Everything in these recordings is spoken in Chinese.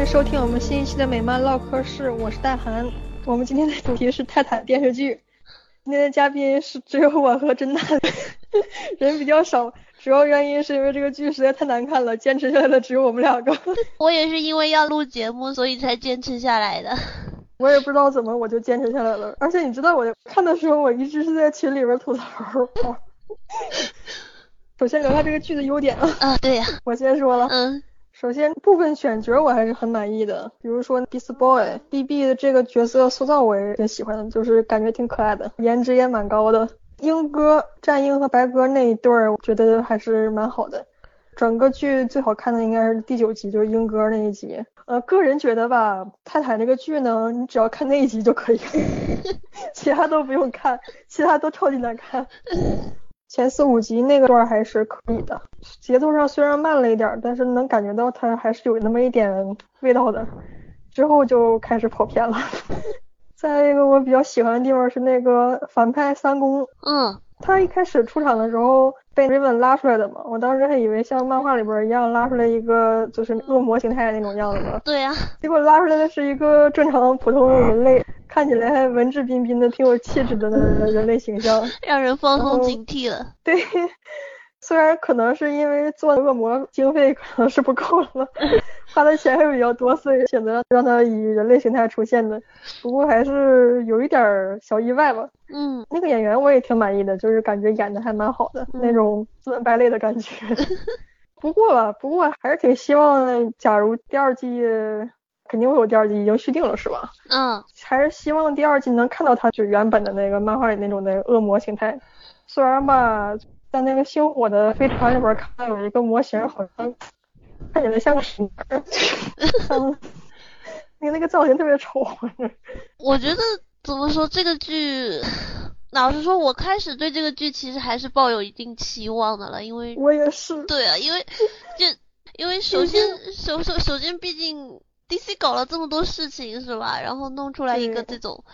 欢迎收听我们新一期的美漫唠嗑室，我是大韩。我们今天的主题是泰坦电视剧。今天的嘉宾是只有我和甄大，人比较少，主要原因是因为这个剧实在太难看了，坚持下来的只有我们两个。我也是因为要录节目，所以才坚持下来的。我也不知道怎么我就坚持下来了，而且你知道我看的时候，我一直是在群里边吐槽。首先聊下这个剧的优点啊。啊，对呀。我先说了。嗯。首先部分选角我还是很满意的，比如说 Beast Boy，B B 的这个角色塑造我也挺喜欢的，就是感觉挺可爱的，颜值也蛮高的。英哥战鹰和白鸽那一对儿，我觉得还是蛮好的。整个剧最好看的应该是第九集，就是英哥那一集。呃，个人觉得吧，泰坦这个剧呢，你只要看那一集就可以，其他都不用看，其他都超级难看。前四五集那个段还是可以的，节奏上虽然慢了一点，但是能感觉到它还是有那么一点味道的。之后就开始跑偏了。再一个我比较喜欢的地方是那个反派三公，嗯。他一开始出场的时候被瑞文拉出来的嘛，我当时还以为像漫画里边一样拉出来一个就是恶魔形态那种样子嘛。对呀。结果拉出来的是一个正常普通人类，看起来还文质彬彬的，挺有气质的人类形象，让人放松警惕了。对。虽然可能是因为做恶魔经费可能是不够了，花的钱还比较多，所以选择让他以人类形态出现的。不过还是有一点小意外吧。嗯，那个演员我也挺满意的，就是感觉演的还蛮好的，那种斯文败类的感觉。不过吧，不过还是挺希望，假如第二季肯定会有第二季，已经续订了是吧？嗯，还是希望第二季能看到他就原本的那个漫画里那种的恶魔形态。虽然吧。在那个星火的飞船里边看到有一个模型，好像看起来像个蛇，你那个造型特别丑。我觉得怎么说这个剧，老实说，我开始对这个剧其实还是抱有一定期望的了，因为我也是。对啊，因为 就因为首先首首首先，毕竟 DC 搞了这么多事情是吧？然后弄出来一个这种。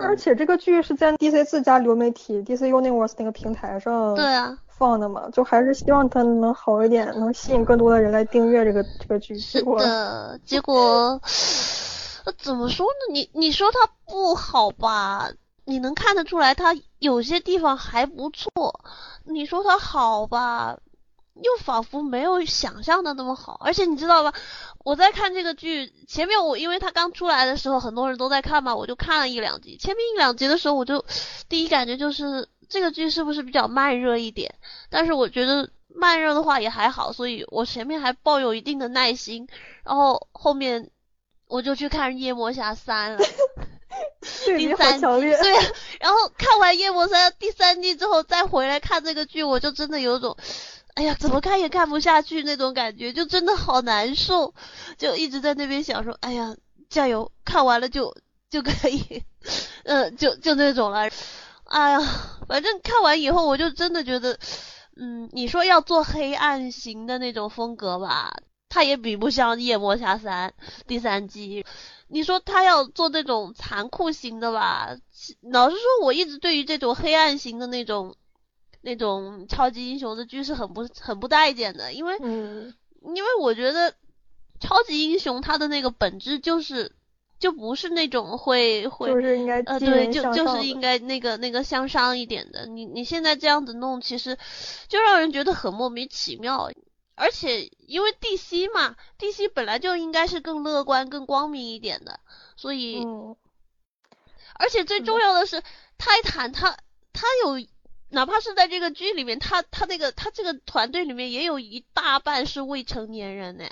而且这个剧是在 DC 自家流媒体 DC Universe 那个平台上对啊放的嘛，就还是希望它能好一点，能吸引更多的人来订阅这个这个剧。是的，结果怎么说呢？你你说它不好吧？你能看得出来它有些地方还不错。你说它好吧？又仿佛没有想象的那么好。而且你知道吧？我在看这个剧前面，我因为它刚出来的时候很多人都在看嘛，我就看了一两集。前面一两集的时候，我就第一感觉就是这个剧是不是比较慢热一点？但是我觉得慢热的话也还好，所以我前面还抱有一定的耐心。然后后面我就去看《夜魔侠三》了，第三季。对，然后看完《夜魔侠》第三季之后再回来看这个剧，我就真的有种。哎呀，怎么看也看不下去那种感觉，就真的好难受，就一直在那边想说，哎呀，加油，看完了就就可以，嗯，就就那种了。哎呀，反正看完以后，我就真的觉得，嗯，你说要做黑暗型的那种风格吧，它也比不上《夜魔侠三》第三季。你说他要做那种残酷型的吧，老实说，我一直对于这种黑暗型的那种。那种超级英雄的剧是很不很不待见的，因为，因为我觉得超级英雄他的那个本质就是就不是那种会会就是应该呃对就就是应该那个那个向上一点的，你你现在这样子弄，其实就让人觉得很莫名其妙，而且因为 DC 嘛，DC 本来就应该是更乐观更光明一点的，所以，而且最重要的是泰坦他他有。哪怕是在这个剧里面，他他那个他这个团队里面也有一大半是未成年人呢。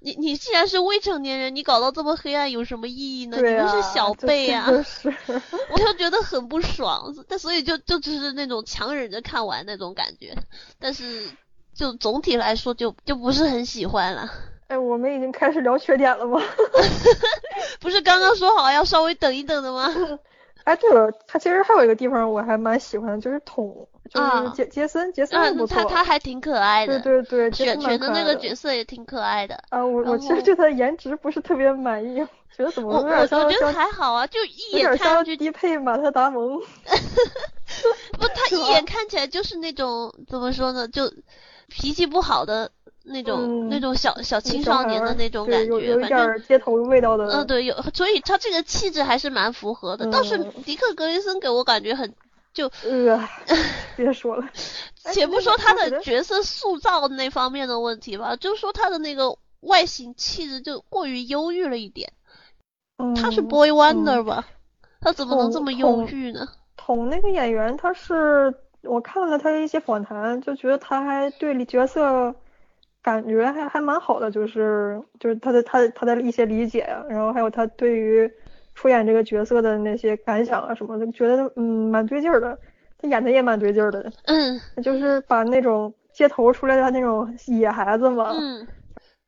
你你既然是未成年人，你搞到这么黑暗有什么意义呢？你们是小辈啊，我就觉得很不爽。但所以就就只是那种强忍着看完那种感觉，但是就总体来说就就不是很喜欢了。哎，我们已经开始聊缺点了吗？不是刚刚说好要稍微等一等的吗？哎，对了，他其实还有一个地方我还蛮喜欢的，就是桶，就是杰杰森，杰森不错，他他还挺可爱的，对对对，选选的那个角色也挺可爱的。啊，我我其实对他的颜值不是特别满意，觉得怎么有点像，我觉得还好啊，就一眼看上去低配马特达蒙。不，他 一眼看起来就是那种怎么说呢，就脾气不好的那种、嗯那种小小青少年的那种感觉，有有一点反正街头味道的。嗯，对，有，所以他这个气质还是蛮符合的。倒是嗯迪克·格雷森给我感觉很，就呃，别说了。哎且不说他的角色塑造那方面的问题吧，就说他的那个外形气质就过于忧郁了一点。他是嗯 Boy Wonder 吧？他怎么能这么忧郁呢？捅那个演员，他是我看了他的一些访谈，就觉得他还对角色感觉还还蛮好的，就是就是他的他的他的一些理解呀、然后还有他对于出演这个角色的那些感想啊什么的，觉得嗯蛮对劲儿的。他演的也蛮对劲儿的，嗯就是把那种街头出来的那种野孩子嘛，嗯，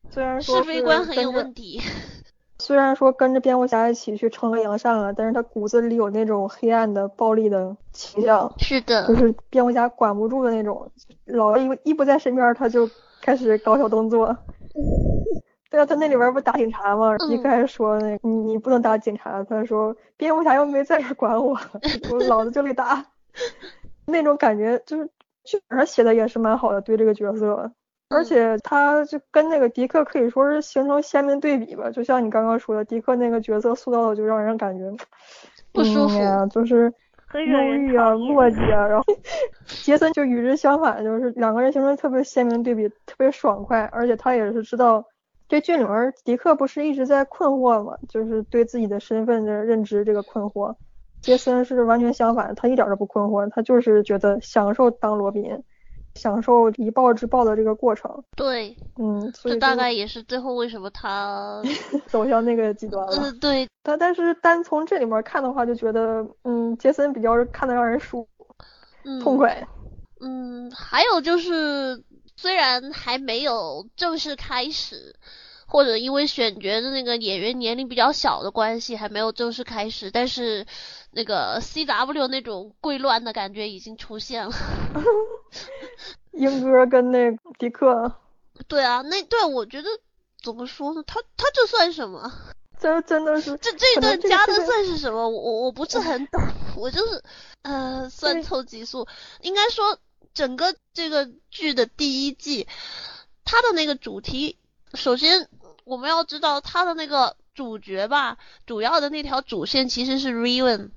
虽然说是非观很有问题。虽然说跟着蝙蝠侠一起去惩恶扬善了，但是他骨子里有那种黑暗的、暴力的倾向，是的就，是蝙蝠侠管不住的那种，老一一不在身边，他就开始搞小动作。对啊，他那里边不打警察吗？迪克嗯还说那你你不能打警察，他说蝙蝠侠又没在这儿管我，我老子就得打。那种感觉就是剧本上写的也是蛮好的，对这个角色。而嗯且他就跟那个迪克可以说是形成鲜明对比吧，就像你刚刚说的，迪克那个角色塑造的就让人感觉不舒服嗯就是忧很惹人郁啊、讨厌墨迹啊，然后杰森就与之相反，就是两个人形成特别鲜明对比，特别爽快，而且他也是知道这剧里面迪克不是一直在困惑嘛，就是对自己的身份的认知这个困惑，杰森是完全相反，他一点都不困惑，他就是觉得享受当罗宾，享受以暴制暴的这个过程，对，嗯，所这大概也是最后为什么他，走向那个极端了。嗯，对，但但是单从这里面看的话，就觉得嗯，杰森比较看的让人舒服嗯，痛快。嗯，还有就是，虽然还没有正式开始，或者因为选角的那个演员年龄比较小的关系，还没有正式开始，但是那个 C W 那种贵乱的感觉已经出现了。英哥跟那迪克，对啊，那对我觉得怎么说呢？他他这算什么？这真的是这这一段加的算是什么？我我我不是很懂，我就是呃算凑集数。应该说整个这个剧的第一季，它的那个主题，首先我们要知道他的那个主角吧，主要的那条主线其实是 Raven。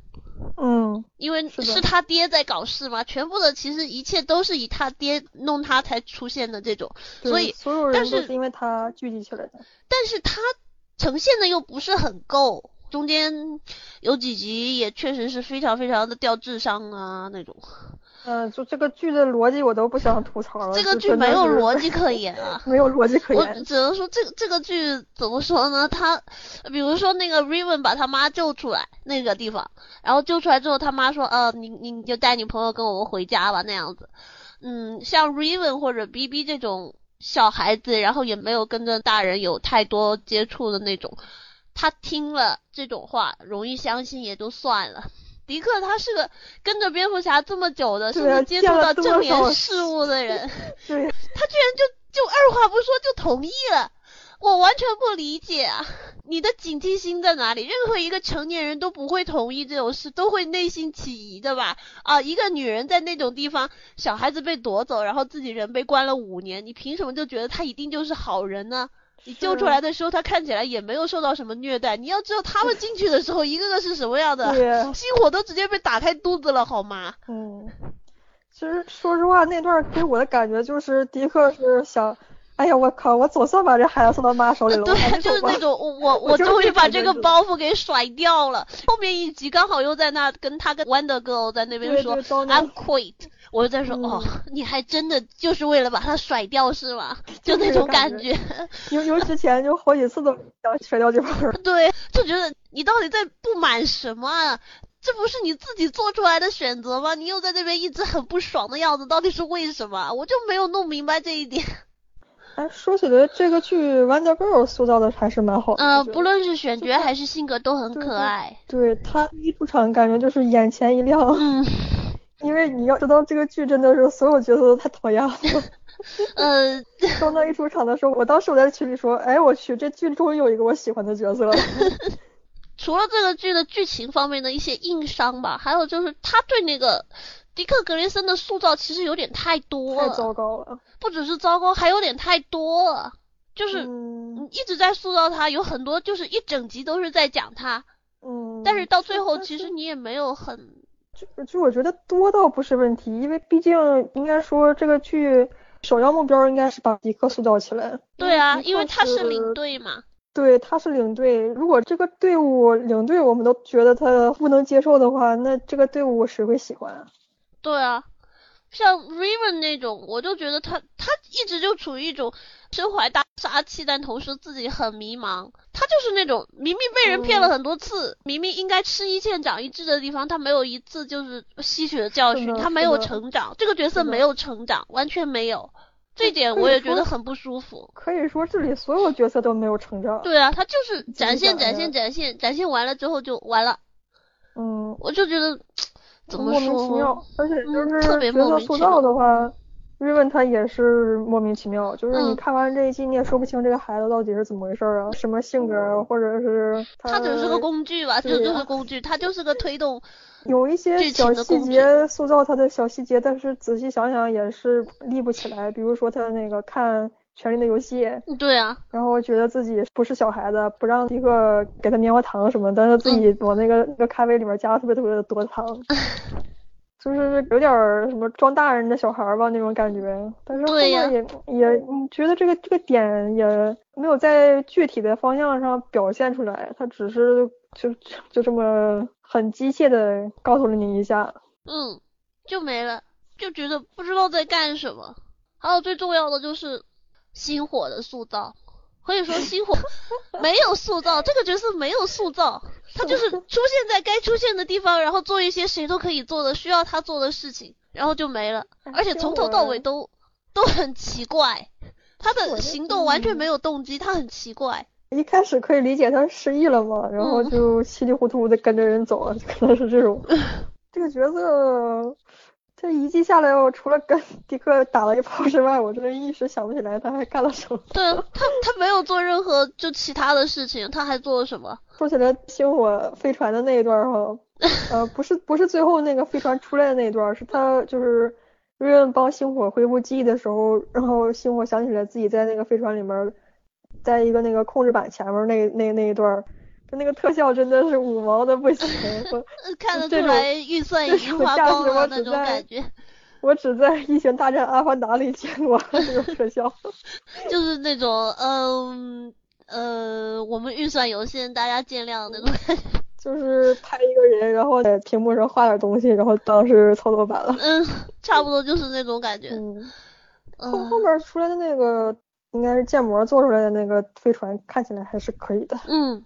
嗯，因为是他爹在搞事嘛，全部的其实一切都是以他爹弄他才出现的这种，所以所有人都是因为他聚集起来的。但是他呈现的又不是很够，中间有几集也确实是非常非常的掉智商啊那种。嗯、就这个剧的逻辑我都不想吐槽了。这个剧没有逻辑 可言啊。没有逻辑可言我。只能说这个这个剧怎么说呢？他比如说那个 Raven 把他妈救出来那个地方，然后救出来之后，他妈说呃你你你就带你朋友跟我们回家吧那样子。嗯，像 Raven 或者 BB 这种小孩子，然后也没有跟着大人有太多接触的那种，他听了这种话容易相信也就算了。迪克他是个跟着蝙蝠侠这么久的，甚至接触到正面事物的人 对，他居然就就二话不说就同意了，我完全不理解啊！你的警惕心在哪里？任何一个成年人都不会同意这种事，都会内心起疑的吧？啊，一个女人在那种地方，小孩子被夺走，然后自己人被关了五年，你凭什么就觉得他一定就是好人呢？你救出来的时候，他看起来也没有受到什么虐待。你要知道他们进去的时候，一个个是什么样的，心火都直接被打开肚子了，好吗？嗯，其实说实话，那段给我的感觉就是迪克是想，哎呀，我靠，我总算把这孩子送到妈手里了，对，就是那种 我我终于把这个包袱给甩掉了。后面一集刚好又在那跟他跟 Wonder Girl 在那边说 I'm quit，我就在说、嗯哦，你还真的就是为了把他甩掉是吗？就那种感感觉觉，有有之前就好几次都想甩掉这帮人。对，就觉得你到底在不满什么啊？这不是你自己做出来的选择吗？你又在那边一直很不爽的样子，到底是为什么？我就没有弄明白这一点。哎，说起来，这个剧 Wonder Girl 塑造的还是蛮好的。嗯、不论是选角还是性格都很可爱。对他一出场，感觉就是眼前一亮，嗯，因为你要知道这个剧真的是所有角色都太讨厌了。呃，刚刚一出场的时候，我当时我在群里说，哎，我去，这剧终于有一个我喜欢的角色了。除了这个剧的剧情方面的一些硬伤吧，还有就是他对那个迪克·格雷森的塑造其实有点太多了太，糟糕了。不只是糟糕，还有点太多了，就是嗯你一直在塑造他，有很多就是一整集都是在讲他，嗯，但是到最后其实你也没有很，就就我觉得多倒不是问题，因为毕竟应该说这个剧首要目标应该是把迪克塑造起来。对啊，因为他是领，队嘛，对，他是领队。如果这个队伍领队我们都觉得他不能接受的话，那这个队伍谁会喜欢啊？对啊，像 Raven 那种，我就觉得他他一直就处于一种身怀大杀器，但同时自己很迷茫。他就是那种明明被人骗了嗯很多次，明明应该吃一堑长一智的地方，他没有一次就是吸取了教训，他没有成长，这个角色没有成长，完全没有。这点我也觉得很不舒服。可以说这里所有角色都没有成长。对啊，他就是展现、展现、展现，展现完了之后就完了。嗯，我就觉得怎么莫名其妙说，，而且就嗯是角色塑造的话，瑞文他也是莫名其妙，就是你嗯看完这一季你也说不清这个孩子到底是怎么回事儿啊，什么性格啊，或者是他只是个工具吧，就就是工具，他就是个推动。有一些小细节塑造他的小细节，但是仔细想想也是立不起来。比如说他那个看《权力的游戏》，对啊，然后觉得自己不是小孩子，不让一个给他棉花糖什么，但是自己往那个那个咖啡里面加了特别特别的多糖，就是有点儿什么装大人的小孩儿吧那种感觉。但是后面也也你觉得这个这个点也没有在具体的方向上表现出来，他只是就就这么很机械的告诉了你一下。嗯，就没了，就觉得不知道在干什么。还有最重要的就是星火的塑造，可以说星火没有塑造，这个角色没有塑造，他就是出现在该出现的地方，然后做一些谁都可以做的需要他做的事情，然后就没了，而且从头到尾都都很奇怪，他的行动完全嗯没有动机，他很奇怪。一开始可以理解他失忆了嘛，然后嗯就稀里糊涂的跟着人走了，可能是这种。这个角色，这一季下来，我除了跟迪克打了一炮之外，我真的一时想不起来他还干了什么。对啊他，他没有做任何就其他的事情，他还做了什么？说起来星火飞船的那一段儿哈，呃，不是不是最后那个飞船出来的那一段儿，是他就是瑞恩帮星火恢复记忆的时候，然后星火想起来自己在那个飞船里面儿，在一个那个控制板前面儿那那那一段那个特效真的是五毛的不行，我 呃看得出来预算已这经花光了那种感觉，我只在《异形大战阿凡达》里见过 这种特效。就是那种嗯呃，我们预算有限，大家见谅那种感觉。就是拍一个人，然后在屏幕上画点东西，然后当是操作版了。嗯，差不多就是那种感觉。嗯，后后嗯面出来的那个应该是建模做出来的那个飞船，看起来还是可以的。嗯，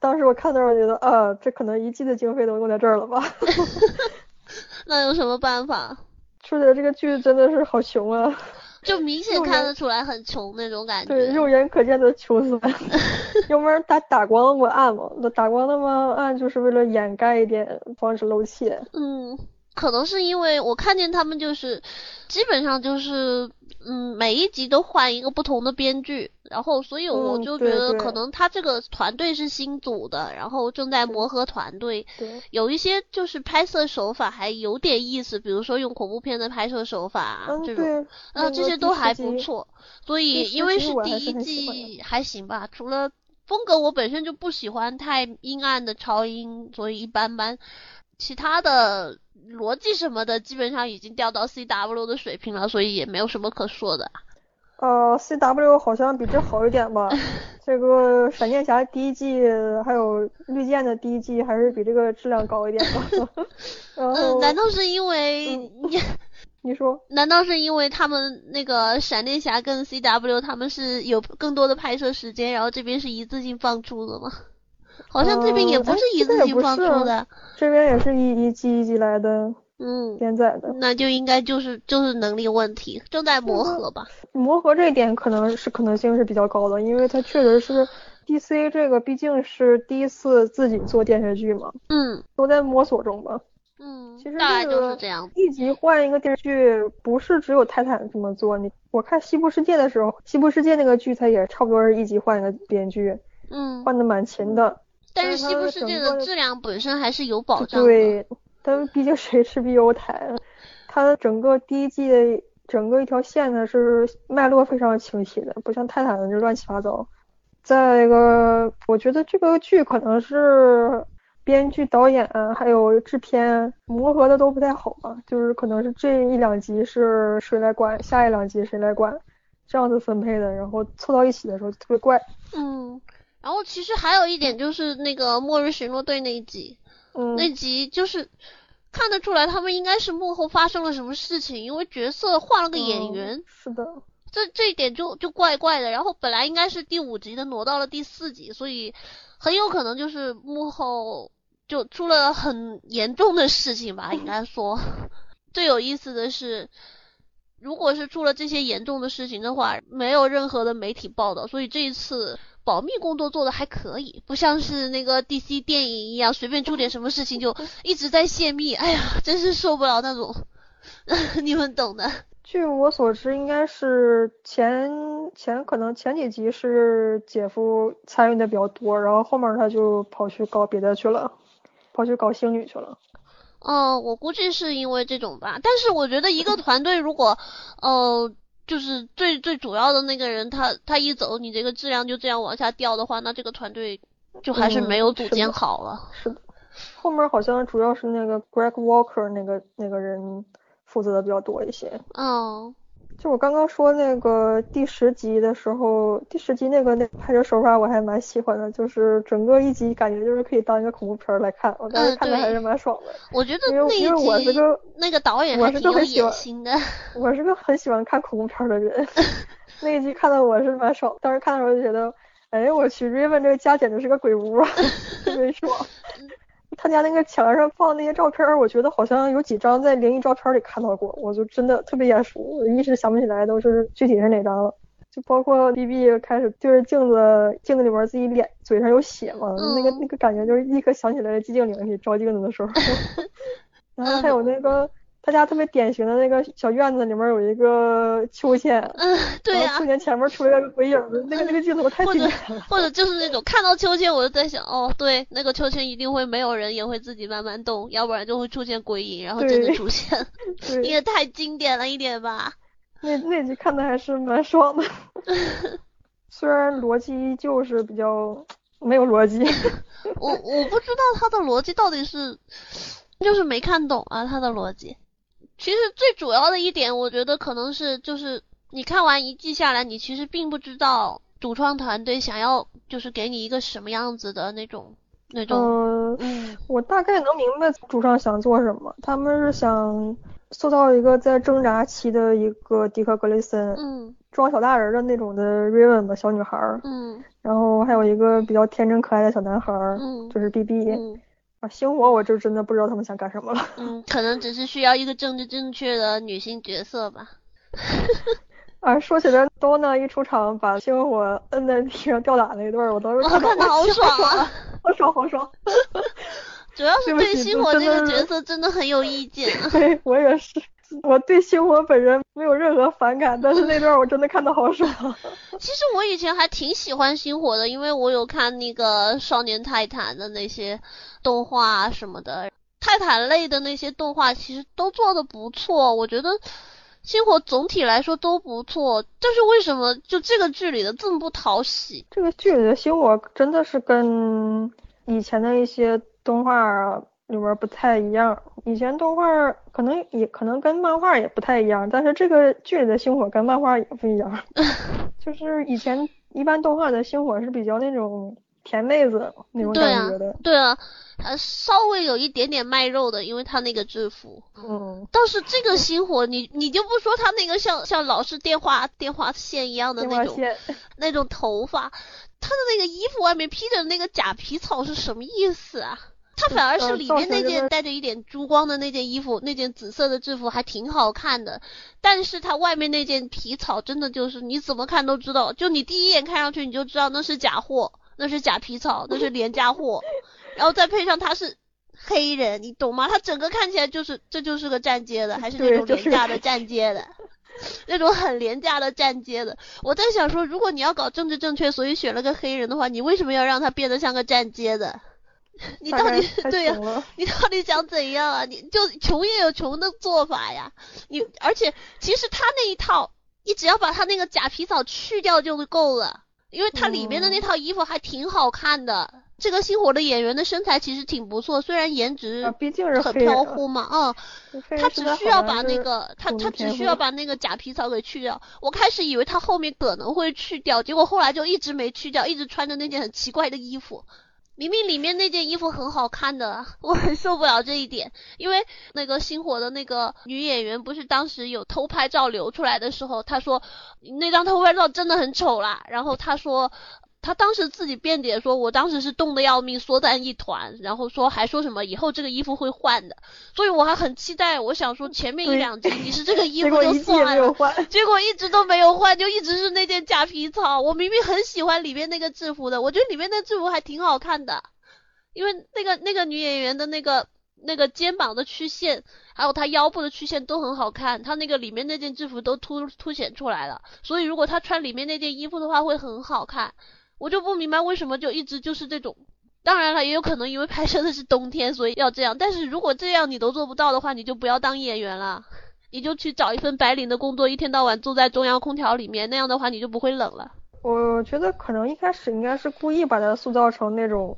当时我看到我觉得啊，这可能一季的经费都用在这儿了吧？那有什么办法？说起来这个剧真的是好穷啊，就明显看得出来很穷那种感觉对，肉眼可见的穷酸。要不然打打光我暗嘛，那打光那么暗就是为了掩盖一点，防止露怯。嗯，可能是因为我看见他们就是基本上就是嗯每一集都换一个不同的编剧，然后所以我嗯就觉得可能他这个团队是新组的，然后正在磨合团队，对，有一些就是拍摄手法还有点意思，比如说用恐怖片的拍摄手法这种。对，那呃，这些都还不错，所以因为是第一季还行吧，除了风格我本身就不喜欢太阴暗的超英，所以一般般。其他的逻辑什么的基本上已经掉到 CW 的水平了，所以也没有什么可说的。呃，CW 好像比这好一点吧。这个闪电侠第一季还有绿箭的第一季还是比这个质量高一点吧。然嗯，难道是因为嗯 你说，难道是因为他们那个闪电侠跟 CW 他们是有更多的拍摄时间，然后这边是一次性放出的吗？好像这边也不是一次性放出是的。这边也是一一季一季来的嗯，连载的。那就应该就是就是能力问题，正在磨嗯合吧。磨合这一点可能是可能性是比较高的，因为它确实是 DC 这个毕竟是第一次自己做电视剧嘛，嗯都在摸索中吧。嗯其实，大概就是这样。一集换一个电视剧，不是只有泰坦这么做。你我看《西部世界》的时候，《西部世界》那个剧它也差不多是一集换一个编剧，嗯，换的蛮勤的。但是西部世界的质量本身还是有保障的。对，但毕竟是 HBO 台，它整个第一季的整个一条线呢是脉络非常清晰的，不像泰坦的就乱七八糟。再一个，我觉得这个剧可能是编剧、导演还有制片磨合的都不太好吧，就是可能是这一两集是谁来管，下一两集谁来管，这样子分配的，然后凑到一起的时候特别怪。嗯，然后其实还有一点就是那个末日巡逻队那一集，嗯，那集就是看得出来他们应该是幕后发生了什么事情，因为角色换了个演员。是的。这这一点就就怪怪的，然后本来应该是第五集的，挪到了第四集，所以很有可能就是幕后就出了很严重的事情吧，应该说。最有意思的是，如果是出了这些严重的事情的话，没有任何的媒体报道，所以这一次保密工作做的还可以，不像是那个 DC 电影一样，随便出点什么事情就 一直在泄密，哎呀，真是受不了那种，你们懂的。据我所知，应该是前前可能前几集是姐夫参与的比较多，然后后面他就跑去搞别的去了，跑去搞星女去了。嗯，我估计是因为这种吧。但是我觉得一个团队如果呃就是最最主要的那个人他他一走，你这个质量就这样往下掉的话，那这个团队就还是没有组建好了。是的，后面好像主要是那个 Greg Walker 那个那个人。负责的比较多一些。嗯，就我刚刚说那个第十集的时候，第十集那个那拍摄手法我还蛮喜欢的，就是整个一集感觉就是可以当一个恐怖片来看，我当时看的还是蛮爽的。我觉得因为因为我是个那个导演我是个很喜欢的，我是个很喜欢看恐怖片的人，那一集看的我是蛮爽，当时看的时候就觉得，哎我去，Raven 这个家简直是个鬼屋啊，特别爽。他家那个墙上放那些照片，我觉得好像有几张在灵异照片里看到过，我就真的特别眼熟，我一时想不起来都是具体是哪张了。就包括 B B 开始对着镜子，镜子里面自己脸嘴上有血嘛，那个那个感觉就是立刻想起来寂静岭里照镜子的时候。然后还有那个。他家特别典型的那个小院子里面有一个秋千，嗯，对呀，秋千前面出来个鬼影，那个那个镜头太经典了。或者就是那种看到秋千，我就在想，哦，对，那个秋千一定会没有人，也会自己慢慢动，要不然就会出现鬼影，然后真的出现，也太经典了一点吧。那那集看的还是蛮爽的，虽然逻辑依旧是比较没有逻辑。我我不知道他的逻辑到底是，就是没看懂啊，他的逻辑。其实最主要的一点，我觉得可能是就是你看完一季下来，你其实并不知道主创团队想要就是给你一个什么样子的那种那种。嗯，我大概能明白主创想做什么，他们是想塑造一个在挣扎期的一个迪克格雷森，嗯，装小大人的那种的 Raven 吧，小女孩，嗯，然后还有一个比较天真可爱的小男孩，嗯，就是 B B。啊，星火我就真的不知道他们想干什么了。嗯，可能只是需要一个政治正确的女性角色吧。啊，说起来，Donna 一出场把星火摁在地上吊打那段，我当时看的好爽啊，好爽好爽。主要是对星火这个角色真的很有意见。对我也是。我对星火本人没有任何反感，但是那段我真的看的好爽。其实我以前还挺喜欢星火的，因为我有看那个少年泰坦的那些动画什么的，泰坦类的那些动画其实都做的不错。我觉得星火总体来说都不错，但是为什么就这个剧里的这么不讨喜？这个剧里的星火真的是跟以前的一些动画。里面不太一样，以前动画可能也可能跟漫画也不太一样，但是这个剧里的星火跟漫画也不一样，就是以前一般动画的星火是比较那种甜妹子那种感觉的，对啊，他稍微有一点点卖肉的，因为他那个制服，嗯，倒是这个星火，你你就不说他那个像像老式电话电话线一样的那种 那种头发，他的那个衣服外面披着那个假皮草是什么意思啊？他反而是里面那件带着一点珠光的那件衣服，那件紫色的制服还挺好看的。但是他外面那件皮草真的就是你怎么看都知道，就你第一眼看上去你就知道那是假货，那是假皮草，那是廉价货。然后再配上他是黑人，你懂吗？他整个看起来就是这就是个站街的，还是那种廉价的站街的，那种很廉价的站街的。我在想说，如果你要搞政治正确，所以选了个黑人的话，你为什么要让他变得像个站街的？你到底对呀、你到底想怎样啊？你就穷也有穷的做法呀。你而且其实他那一套，你只要把他那个假皮草去掉就够了，因为他里面的那嗯套衣服还挺好看的。这个星火的演员的身材其实挺不错，虽然颜值啊，毕竟是很飘忽嘛，嗯，他只需要把那个他他只需要把那个假皮草给去掉。我开始以为他后面可能会去掉，结果后来就一直没去掉，一直穿着那件很奇怪的衣服。明明里面那件衣服很好看的，我很受不了这一点。因为那个星火的那个女演员不是当时有偷拍照流出来的时候，她说那张偷拍照真的很丑啦。然后她说。她当时自己辩解说，我当时是冻得要命，缩在一团，然后说还说什么以后这个衣服会换的，所以我还很期待，我想说前面一两集你是这个衣服就算了，没有换。结果一直都没有换，就一直是那件假皮草。我明明很喜欢里面那个制服的，我觉得里面的制服还挺好看的，因为那个那个女演员的那个那个肩膀的曲线，还有她腰部的曲线都很好看，她那个里面那件制服都凸凸显出来了，所以如果她穿里面那件衣服的话会很好看。我就不明白为什么就一直就是这种。当然了，也有可能因为拍摄的是冬天，所以要这样。但是如果这样你都做不到的话，你就不要当演员了。你就去找一份白领的工作，一天到晚坐在中央空调里面，那样的话你就不会冷了。我觉得可能一开始应该是故意把它塑造成那种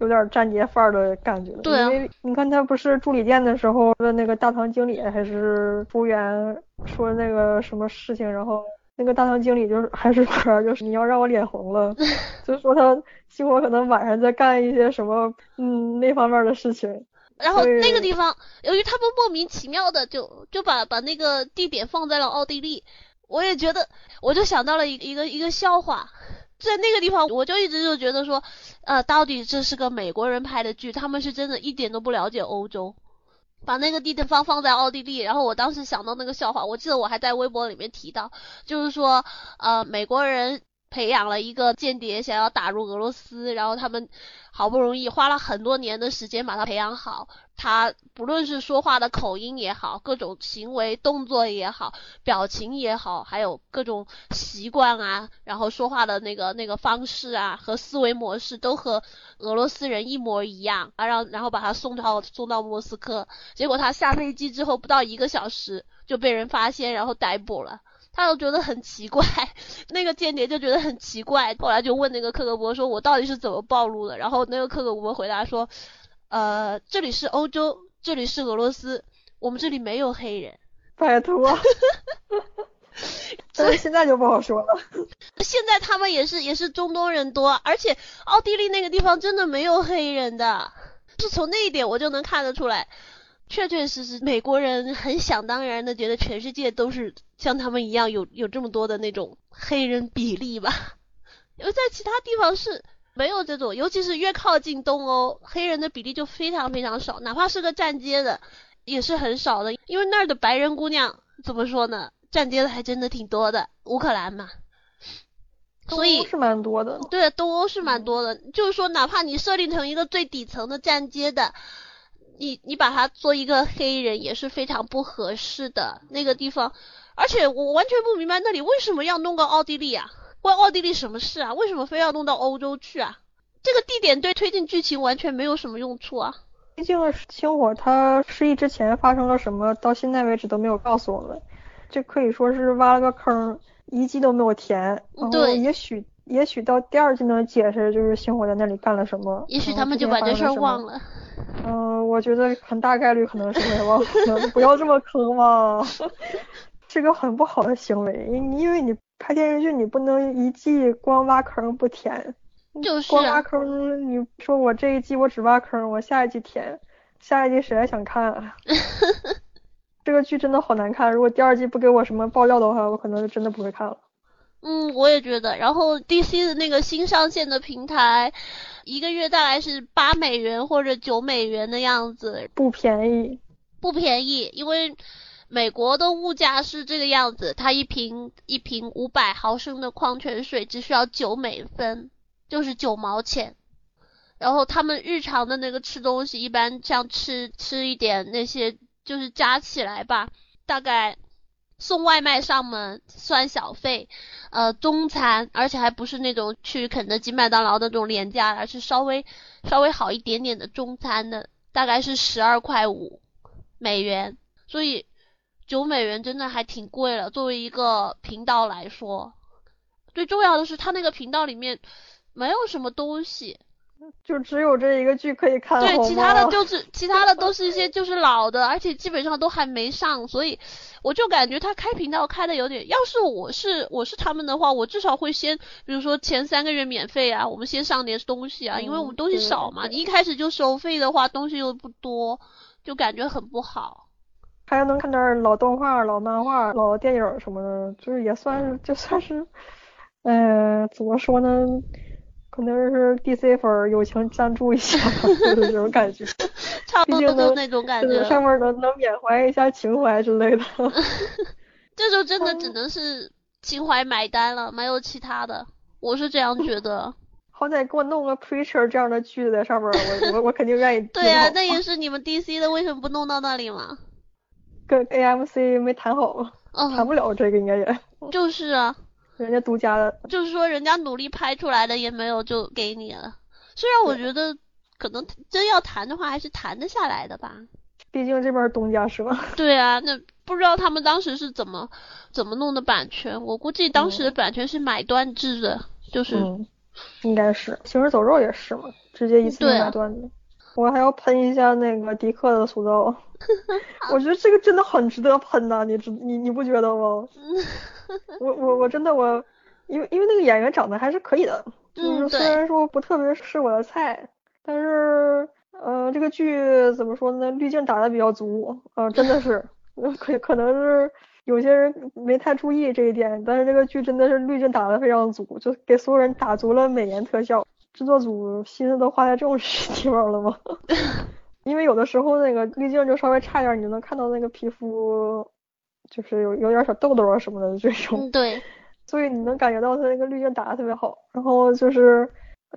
有点站街范儿的感觉，对啊因为你看他不是助理店的时候的那个大堂经理还是服务员说那个什么事情，然后那个大堂经理就是还是说就是你要让我脸红了，就说他星火可能晚上在干一些什么嗯那方面的事情，然后那个地方，由于他们莫名其妙的就就把把那个地点放在了奥地利，我也觉得，我就想到了一一个一个笑话，在那个地方，我就一直就觉得说，呃，到底这是个美国人拍的剧，他们是真的一点都不了解欧洲。把那个地方放在奥地利，然后我当时想到那个笑话，我记得我还在微博里面提到，就是说，呃，美国人培养了一个间谍，想要打入俄罗斯，然后他们好不容易花了很多年的时间把他培养好，他不论是说话的口音也好，各种行为动作也好，表情也好，还有各种习惯啊，然后说话的那个那个方式啊和思维模式都和俄罗斯人一模一样啊，让然后把他送到送到莫斯科，结果他下飞机之后不到一个小时就被人发现，然后逮捕了。他就觉得很奇怪，那个间谍就觉得很奇怪，后来就问那个克格勃说：“我到底是怎么暴露的？”然后那个克格勃回答说：“呃，这里是欧洲，这里是俄罗斯，我们这里没有黑人。拜托。但是现在就不好说了。现在他们也是也是中东人多，而且奥地利那个地方真的没有黑人的，是从那一点我就能看得出来，确确实实美国人很想当然的觉得全世界都是像他们一样有有这么多的那种黑人比例吧，因为在其他地方是没有这种，尤其是越靠近东欧，黑人的比例就非常非常少，哪怕是个站街的也是很少的，因为那儿的白人姑娘怎么说呢，站街的还真的挺多的，乌克兰嘛。所以是蛮多的。对，东欧是蛮多的，就是说，哪怕你设定成一个最底层的站街的，你你把他做一个黑人也是非常不合适的那个地方，而且我完全不明白那里为什么要弄个奥地利啊？关奥地利什么事啊？为什么非要弄到欧洲去啊？这个地点对推进剧情完全没有什么用处啊！毕竟星火它失忆之前发生了什么，到现在为止都没有告诉我们，这可以说是挖了个坑，一季都没有填。对也许也许到第二季能解释，就是星火在那里干了什么。也许他们就把这事儿忘。了。嗯、我觉得很大概率可能是会忘了，不要这么坑嘛，是个很不好的行为。因因为你拍电视剧，你不能一季光挖坑不填。就是光挖啊，坑，你说我这一季我只挖坑，我下一季填，下一季谁还想看啊？这个剧真的好难看，如果第二季不给我什么爆料的话，我可能就真的不会看了。嗯，我也觉得。然后 DC 的那个新上线的平台，一个月大概是八美元或者九美元的样子，不便宜，不便宜，因为美国的物价是这个样子，它一瓶一瓶五百毫升的矿泉水只需要九美分，就是九毛钱。然后他们日常的那个吃东西，一般像吃吃一点那些，就是加起来吧，大概送外卖上门算小费，呃，中餐，而且还不是那种去肯德基、麦当劳的那种廉价，而是稍微稍微好一点点的中餐的，大概是十二块五美元，所以九美元真的还挺贵了。作为一个频道来说，最重要的是它那个频道里面没有什么东西。就只有这一个剧可以看，对，其他的 就是其他的都是一些就是老的，而且基本上都还没上，所以我就感觉他开频道开的有点，要是我是我是他们的话，我至少会先，比如说前三个月免费啊，我们先上点东西啊，因为我们东西少嘛，你一开始就收费的话，东西又不多，就感觉很不好。还能看点老动画、老漫画、老电影什么的，就是也算是就算是，嗯，怎么说呢？可能是 DC 粉友情赞助一下，就是这种感觉，差不多就那种感觉，上面能能缅怀一下情怀之类的。这就真的只能是情怀买单了，没有其他的，我是这样觉得。好歹给我弄个 Preacher 这样的剧在上面，我我我肯定愿意。对啊，那也是你们 DC 的，为什么不弄到那里嘛？跟 AMC 没谈好，谈不了这个应该也。就是啊。人家独家的，就是说人家努力拍出来的也没有就给你了。虽然我觉得可能真要谈的话，还是谈得下来的吧。毕竟这边东家是吧？对啊，那不知道他们当时是怎么怎么弄的版权。我估计当时的版权是买断制的，就是应该是行尸走肉也是嘛，直接一次买断的。我还要喷一下那个迪克的塑造，我觉得这个真的很值得喷呐，你知你你不觉得吗？我我我真的我，因为因为那个演员长得还是可以的，就是虽然说不特别是我的菜，但是呃这个剧怎么说呢？滤镜打的比较足，呃真的是，可可能是有些人没太注意这一点，但是这个剧真的是滤镜打的非常足，就给所有人打足了美颜特效。制作组心思都花在这种 地方了吗？因为有的时候那个滤镜就稍微差一点，你就能看到那个皮肤就是有有点小痘痘啊什么的这种。对。所以你能感觉到他那个滤镜打的特别好。然后就是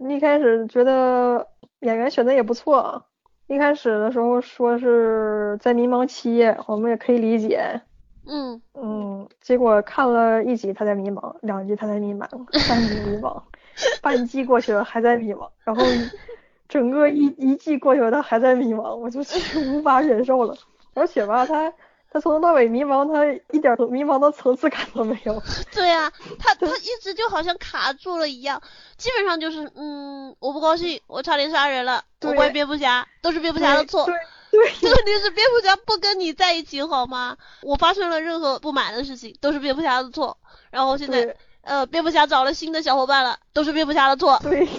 一开始觉得演员选的也不错，一开始的时候说是在迷茫期，我们也可以理解。嗯。嗯。结果看了一集他在迷茫，两集他在迷茫，三集迷茫。半季过去了还在迷茫，然后 整个一一季过去了他还在迷茫，我就无法忍受了。而且吧，他他从头到尾迷茫，他一点迷茫的层次感都没有。对呀，他 他一直就好像卡住了一样，基本上就是嗯，我不高兴，我差点杀人了，我怪蝙蝠侠，都是蝙蝠侠的错。对对。这 问题是蝙蝠侠不跟你在一起好吗？我发生了任何不满的事情都是蝙蝠侠的错，然后现在。呃，蝙蝠侠找了新的小伙伴了，都是蝙蝠侠的错。对，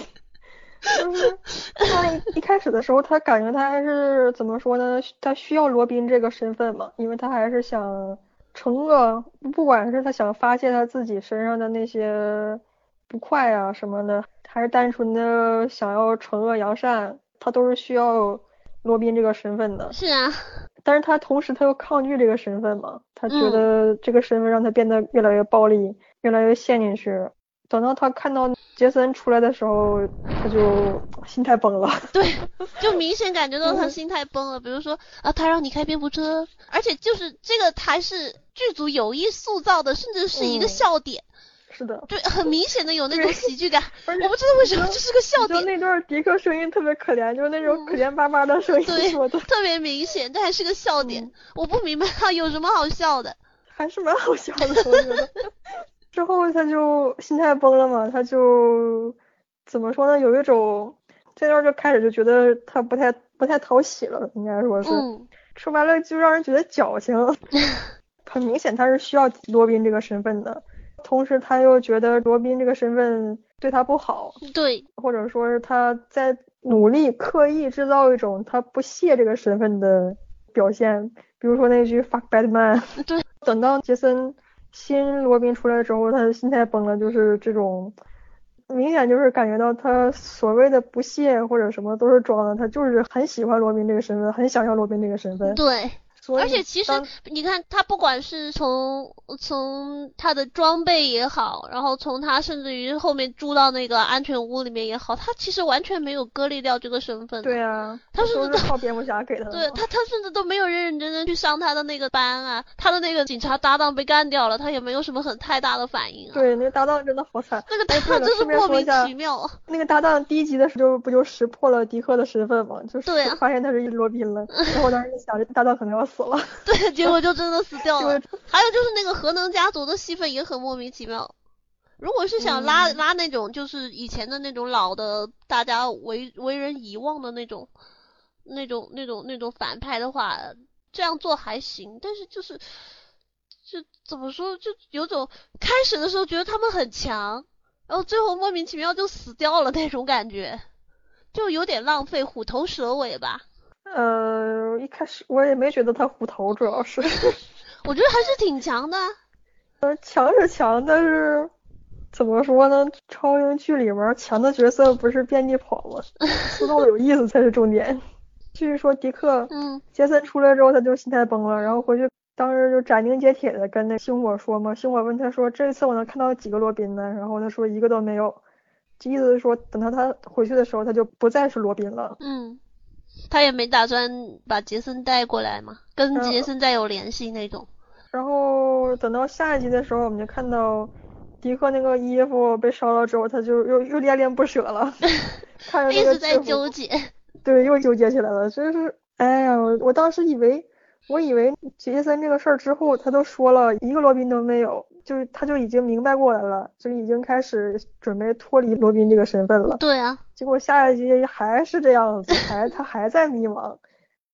就是他一开始的时候，他感觉他还是怎么说呢？他需要罗宾这个身份嘛，因为他还是想惩恶，不管是他想发泄他自己身上的那些不快啊什么的，还是单纯的想要惩恶扬善，他都是需要罗宾这个身份的。是啊，但是他同时他又抗拒这个身份嘛，他觉得这个身份让他变得越来越暴力。越来越陷进去，等到他看到杰森出来的时候，他就心态崩了。对，就明显感觉到他心态崩了。比如说啊，他让你开蝙蝠车，而且就是这个还是剧组有意塑造的，甚至是一个笑点。是的。对，很明显的有那种喜剧感。我不知道为什么，这是个笑点。就那段迪克声音特别可怜，就是那种可怜巴巴的 声音说的。特别明显，这还是个笑点。我不明白他有什么好笑的。还是蛮好笑的，我觉得。之后他就心态崩了嘛，他就怎么说呢？有一种这段就开始就觉得他不太不太讨喜了，应该说是说白了就让人觉得矫情。很明显他是需要罗宾这个身份的，同时他又觉得罗宾这个身份对他不好，对，或者说是他在努力刻意制造一种他不屑这个身份的表现，比如说那句 fuck Batman。对，等到杰森。新罗宾出来之后，他的心态崩了，就是这种，明显就是感觉到他所谓的不屑或者什么都是装的，他就是很喜欢罗宾这个身份，很想要罗宾这个身份。对，所以而且其实你看，他不管是从从他的装备也好，然后从他甚至于后面住到那个安全屋里面也好，他其实完全没有割裂掉这个身份。对啊，他是都靠蝙蝠侠给他的。对他，他甚至都没有认认真真去上他的那个班啊。他的那个警察搭档被干掉了，他也没有什么很太大的反应啊。对，那个搭档真的好惨。那个哎对了搭档真是莫名其妙。那个搭档第一集的时候不就识破了迪克的身份吗？就是发现他是一罗宾了。然后我当时就想，这搭档可能要死了。对，结果就真的死掉了。还有就是那个核能家族的戏份也很莫名其妙。如果是想拉、嗯拉那种就是以前的那种老的大家为为人遗忘的那种那种那种那种反派的话，这样做还行。但是就是就怎么说，就有种开始的时候觉得他们很强，然后最后莫名其妙就死掉了那种感觉，就有点浪费，虎头蛇尾吧。呃，一开始我也没觉得他虎头，主要是 我觉得还是挺强的。强是强，但是怎么说呢？超英剧里面强的角色不是遍地跑吗？互动有意思才是重点。继续说迪克，嗯杰森出来之后他就心态崩了，然后回去当时就斩钉截铁的跟那星火说嘛，星火问他说这次我能看到几个罗宾呢？然后他说一个都没有，这意思是说等到他回去的时候他就不再是罗宾了。嗯，他也没打算把杰森带过来嘛，跟嗯杰森再有联系那种。然后等到下一集的时候，我们就看到迪克那个衣服被烧了之后，他就又又恋恋不舍了，看着一直在纠结。对，又纠结起来了。真是，哎呀，我我当时以为，我以为杰森这个事儿之后，他都说了一个罗宾都没有，就是他就已经明白过来了，就已经开始准备脱离罗宾这个身份了。对啊，结果下一集还是这样子，还他还在迷茫。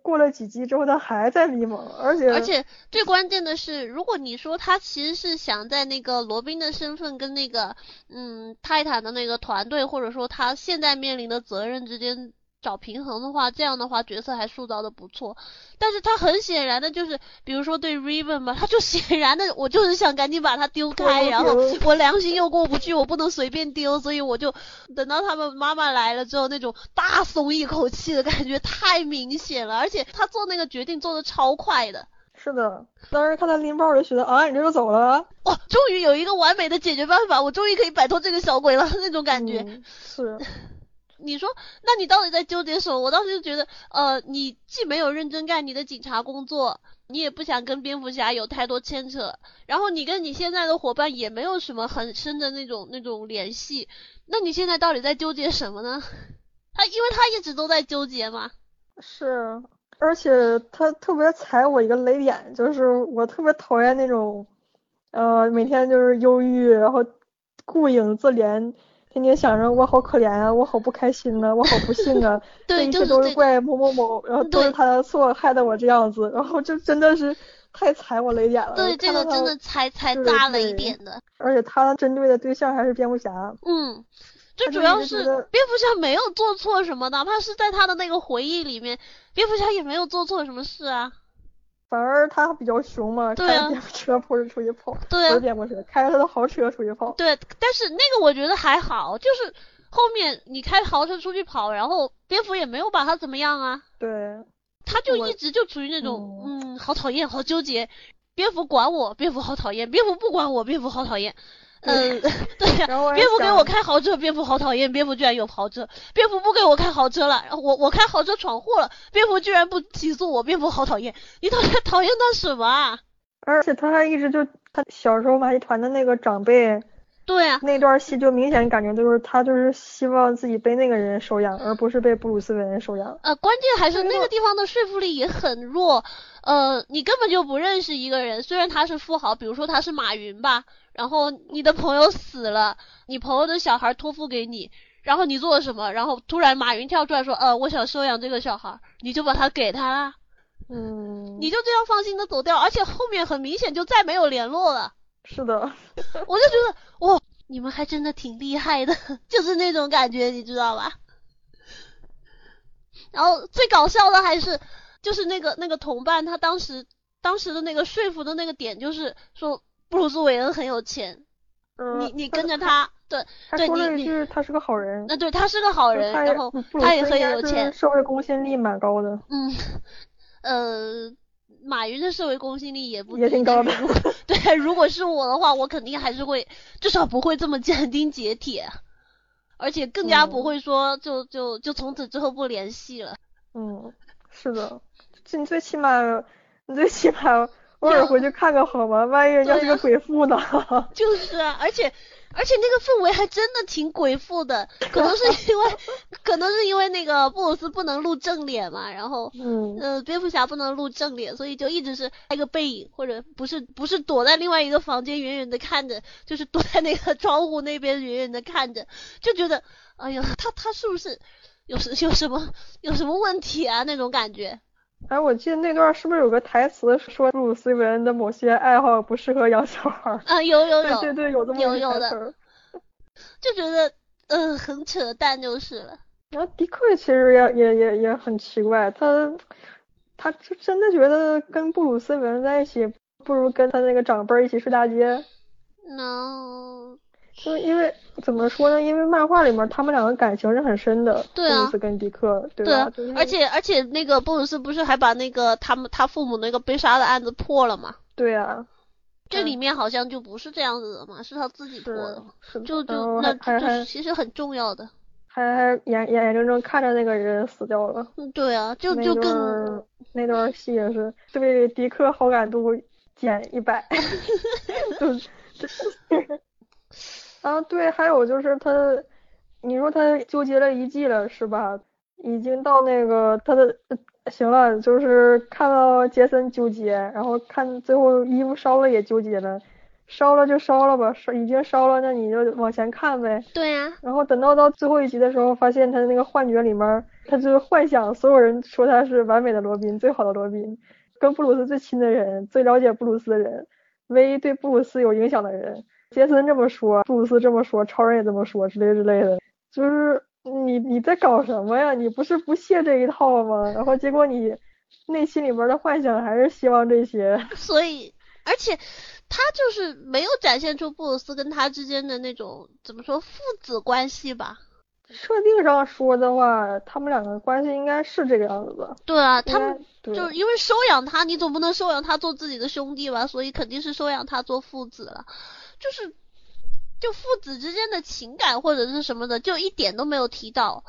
过了几集之后，他还在迷茫，而且而且最关键的是，如果你说他其实是想在那个罗宾的身份跟那个嗯泰坦的那个团队，或者说他现在面临的责任之间找平衡的话，这样的话角色还塑造的不错。但是他很显然的就是，比如说对 Raven 吧，他就显然的我就是想赶紧把他丢开，然后我良心又过不去，我不能随便丢，所以我就等到他们妈妈来了之后，那种大松一口气的感觉太明显了，而且他做那个决定做的超快的。是的，当时看他拎包，我就觉得啊，你这就走了，哇，终于有一个完美的解决办法，我终于可以摆脱这个小鬼了，那种感觉。嗯、是，你说，那你到底在纠结什么？我当时就觉得，呃，你既没有认真干你的警察工作，你也不想跟蝙蝠侠有太多牵扯，然后你跟你现在的伙伴也没有什么很深的那种那种联系，那你现在到底在纠结什么呢？他因为他一直都在纠结嘛。是，而且他特别踩我一个雷点，就是我特别讨厌那种，呃，每天就是忧郁，然后顾影自怜，天天想着我好可怜啊，我好不开心呐、我好不幸啊，这对，一切都是怪某某某，然后都是他的错，害得我这样子，然后就真的是太踩我雷点了。对这个真的才才对大了一点的。而且他针对的对象还是蝙蝠侠。嗯，最主要是蝙蝠侠没有做错什么，哪怕是在他的那个回忆里面，蝙蝠侠也没有做错什么事啊。反而他比较凶嘛，开对啊着蝙蝠车不是出去跑，对啊不是，蝙蝠车，开着他的豪车出去跑。对，但是那个我觉得还好，就是后面你开豪车出去跑，然后蝙蝠也没有把他怎么样啊，对，他就一直就处于那种嗯好讨厌，好纠结，蝙蝠管我，蝙蝠好讨厌，蝙蝠不管我，蝙蝠好讨厌。嗯，对呀、蝙蝠给我开豪车，蝙蝠好讨厌，蝙蝠居然有豪车，蝙蝠不给我开豪车了，然后我我开豪车闯祸了，蝙蝠居然不起诉我，蝙蝠好讨厌，你讨厌讨厌他什么啊？而且他还一直就他小时候马戏团的那个长辈对啊，那段戏，就明显感觉就是他就是希望自己被那个人收养，而不是被布鲁斯韦恩收养。呃，关键还是那个地方的说服力也很弱。呃，你根本就不认识一个人，虽然他是富豪，比如说他是马云吧，然后你的朋友死了，你朋友的小孩托付给你，然后你做了什么？然后突然马云跳出来说，呃，我想收养这个小孩，你就把他给他啦，嗯，你就这样放心的走掉，而且后面很明显就再没有联络了。是的，我就觉得，哇，你们还真的挺厉害的，就是那种感觉，你知道吧？然后最搞笑的还是，就是那个那个同伴，他当时当时的那个说服的那个点，就是说布鲁斯韦恩很有钱，嗯，你你跟着他，对，他说对你你了一句他是个好人，那对他是个好人，然后他也很有钱，社会公信力蛮高的。嗯，呃，马云的社会公信力也不也挺高的。对，如果是我的话，我肯定还是会，至少不会这么斩钉截铁，而且更加不会说就就就从此之后不联系了。嗯，是的，你最起码你最起码 偶尔回去看看好吗？万一人家是个鬼父呢？就是啊，而且。而且那个氛围还真的挺鬼父的，可能是因为，可能是因为那个布鲁斯不能露正脸嘛，然后，嗯，呃，蝙蝠侠不能露正脸，所以就一直是拍个背影，或者不是不是躲在另外一个房间远远的看着，就是躲在那个窗户那边远远的看着，就觉得，哎呀，他他是不是有什有什么有什么问题啊那种感觉。哎，我记得那段是不是有个台词说布鲁斯韦恩的某些爱好不适合养小孩？啊，有有有，对对有这么有有的，就觉得嗯很扯淡就是了。然后迪克其实也也也也很奇怪，他他就真的觉得跟布鲁斯韦恩在一起不如跟他那个长辈一起睡大街。No。就因为怎么说呢？因为漫画里面他们两个感情是很深的，布鲁斯跟迪克，对吧？对，而且而且那个布鲁斯不是还把那个他们他父母那个被杀的案子破了吗？对啊，这里面好像就不是这样子的嘛，是他自己破的，就就那就其实很重要的，还还眼眼眼睁睁看着那个人死掉了。嗯，对啊，就就更那段戏也是对迪克好感度减一百，就就。啊，对，还有就是他，你说他纠结了一季了是吧？已经到那个他的行了，就是看到杰森纠结，然后看最后衣服烧了也纠结了，烧了就烧了吧，烧已经烧了，那你就往前看呗。对呀。然后等到到最后一集的时候，发现他那个幻觉里面，他就是幻想所有人说他是完美的罗宾，最好的罗宾，跟布鲁斯最亲的人，最了解布鲁斯的人，唯一对布鲁斯有影响的人。杰森这么说，布鲁斯这么说，超人也这么说，之类之类的，就是你你在搞什么呀？你不是不屑这一套吗？然后结果你内心里边的幻想还是希望这些。所以，而且他就是没有展现出布鲁斯跟他之间的那种怎么说父子关系吧？设定上说的话，他们两个关系应该是这个样子吧。对啊，他们就是因为收养他，你总不能收养他做自己的兄弟吧？所以肯定是收养他做父子了。就是，就父子之间的情感或者是什么的，就一点都没有提到。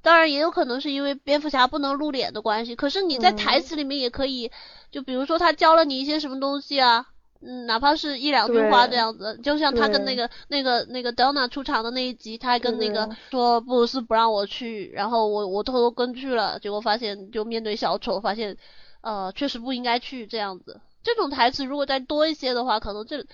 当然，也有可能是因为蝙蝠侠不能露脸的关系。可是你在台词里面也可以，就比如说他教了你一些什么东西啊，嗯，哪怕是一两句话这样子。就像他跟那个那个那个 Donna 出场的那一集，他还跟那个说布鲁斯不让我去，然后我我偷偷跟去了，结果发现就面对小丑，发现呃确实不应该去这样子。这种台词如果再多一些的话，可能这。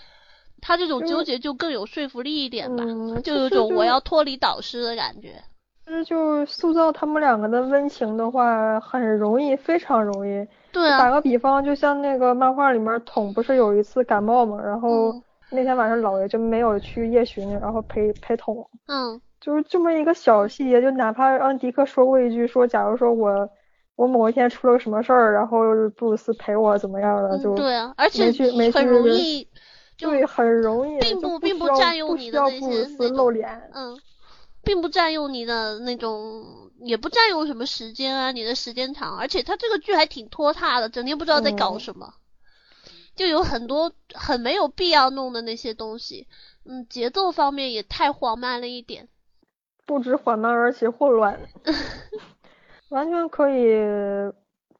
他这种纠结就更有说服力一点吧，就有种我要脱离导师的感觉。其实就塑造他们两个的温情的话，很容易，非常容易。对啊。打个比方，就像那个漫画里面，桶不是有一次感冒嘛，然后那天晚上姥爷就没有去夜巡，然后陪陪桶。嗯。就是这么一个小细节，就哪怕让迪克说过一句，说假如说我我某一天出了个什么事儿，然后布鲁斯陪我怎么样的，就对啊，而且很容易。对，很容易，并不并不占用你的那些那露脸，嗯，并不占用你的那种，也不占用什么时间啊，你的时间长，而且他这个剧还挺拖沓的，整天不知道在搞什么，就有很多很没有必要弄的那些东西，嗯，节奏方面也太缓慢了一点，不止缓慢，而且混乱，完全可以。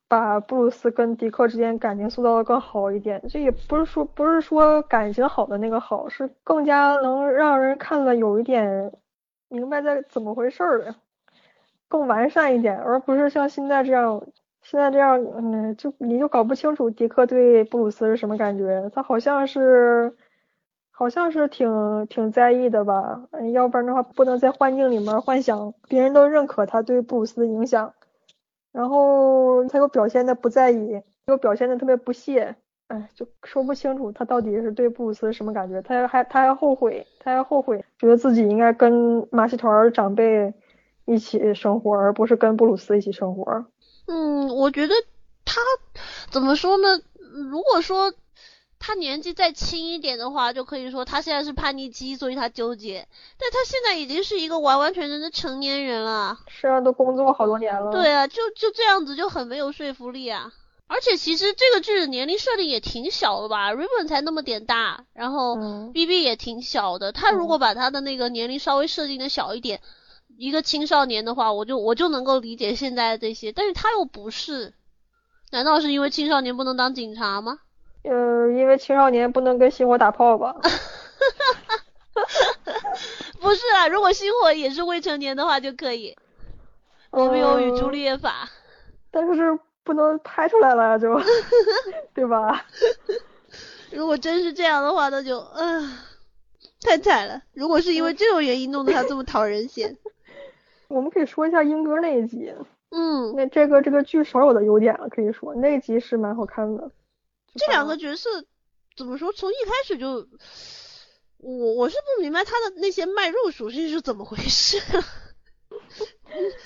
把布鲁斯跟迪克之间感情塑造的更好一点，这也不是说不是说感情好的那个好，是更加能让人看了有一点明白在怎么回事儿的，更完善一点，而不是像现在这样，现在这样，嗯，就你就搞不清楚迪克对布鲁斯是什么感觉，他好像是好像是挺挺在意的吧，要不然的话不能在幻境里面幻想别人都认可他对布鲁斯的影响。然后他又表现的不在意，又表现的特别不屑，哎，就说不清楚他到底是对布鲁斯什么感觉。他还他还后悔，他还后悔，觉得自己应该跟马戏团长辈一起生活，而不是跟布鲁斯一起生活。嗯，我觉得他怎么说呢？如果说。他年纪再轻一点的话，就可以说他现在是叛逆期，所以他纠结。但他现在已经是一个完完全全的成年人了，是啊，都工作好多年了。对啊，就就这样子就很没有说服力啊。而且其实这个剧的年龄设定也挺小的吧，Ribbon 才那么点大，然后嗯 BB 也挺小的。他如果把他的那个年龄稍微设定的小一点，一个青少年的话，我就我就能够理解现在的这些。但是他又不是，难道是因为青少年不能当警察吗？呃，因为青少年不能跟星火打炮吧？不是啊，如果星火也是未成年的话就可以。罗密欧与朱丽叶法。但是不能拍出来了，就 对吧？如果真是这样的话，那就嗯、太惨了。如果是因为这种原因弄得他这么讨人嫌，我们可以说一下英哥那一集，嗯，那这个这个剧少有的优点了，可以说那一集是蛮好看的。这两个角色怎么说？从一开始就，我我是不明白他的那些卖肉属性是怎么回事。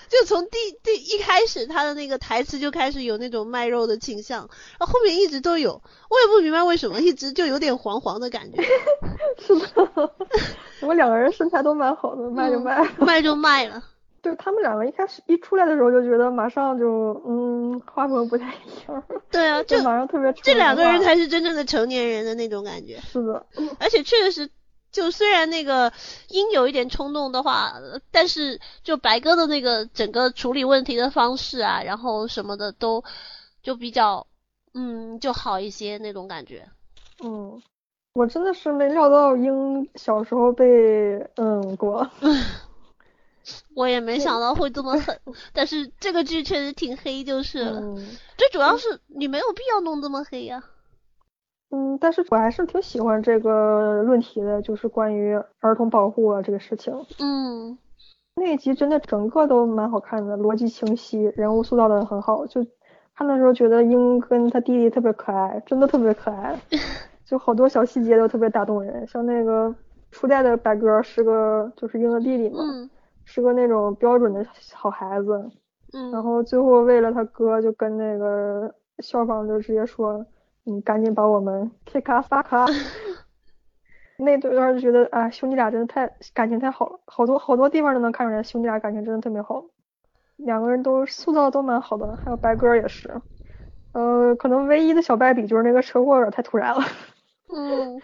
就从第第一开始，他的那个台词就开始有那种卖肉的倾向，然后后面一直都有，我也不明白为什么，一直就有点黄黄的感觉。是的，我两个人身材都蛮好的，卖就嗯卖。卖就卖了。对他们两个一开始一出来的时候就觉得马上就嗯画风不太一样，对啊，就就马上特别这两个人才才是真正的成年人的那种感觉。是的，而且确实，就虽然那个鹰有一点冲动的话，呃但是就白哥的那个整个处理问题的方式啊，然后什么的都就比较嗯就好一些那种感觉。嗯，我真的是没料到鹰小时候被嗯过，我也没想到会这么狠，但是这个剧确实挺黑就是了。嗯最主要是你没有必要弄这么黑呀、嗯，但是我还是挺喜欢这个论题的，就是关于儿童保护啊这个事情。嗯那一集真的整个都蛮好看的，逻辑清晰，人物塑造的很好。就看的时候觉得英跟他弟弟特别可爱，真的特别可爱，就好多小细节都特别打动人。像那个初代的白鸽是个就是英的弟弟嘛，嗯是个那种标准的好孩子，然嗯后最后为了他哥就跟那个校方就直接说，你赶紧把我们 kick us fuck us。那段就觉得啊，兄弟俩真的太感情太好了，好多好多地方都能看出来兄弟俩感情真的特别好，两个人都塑造的都蛮好的，还有白鸽也是，呃，可能唯一的小败笔就是那个车祸有点太突然了，嗯，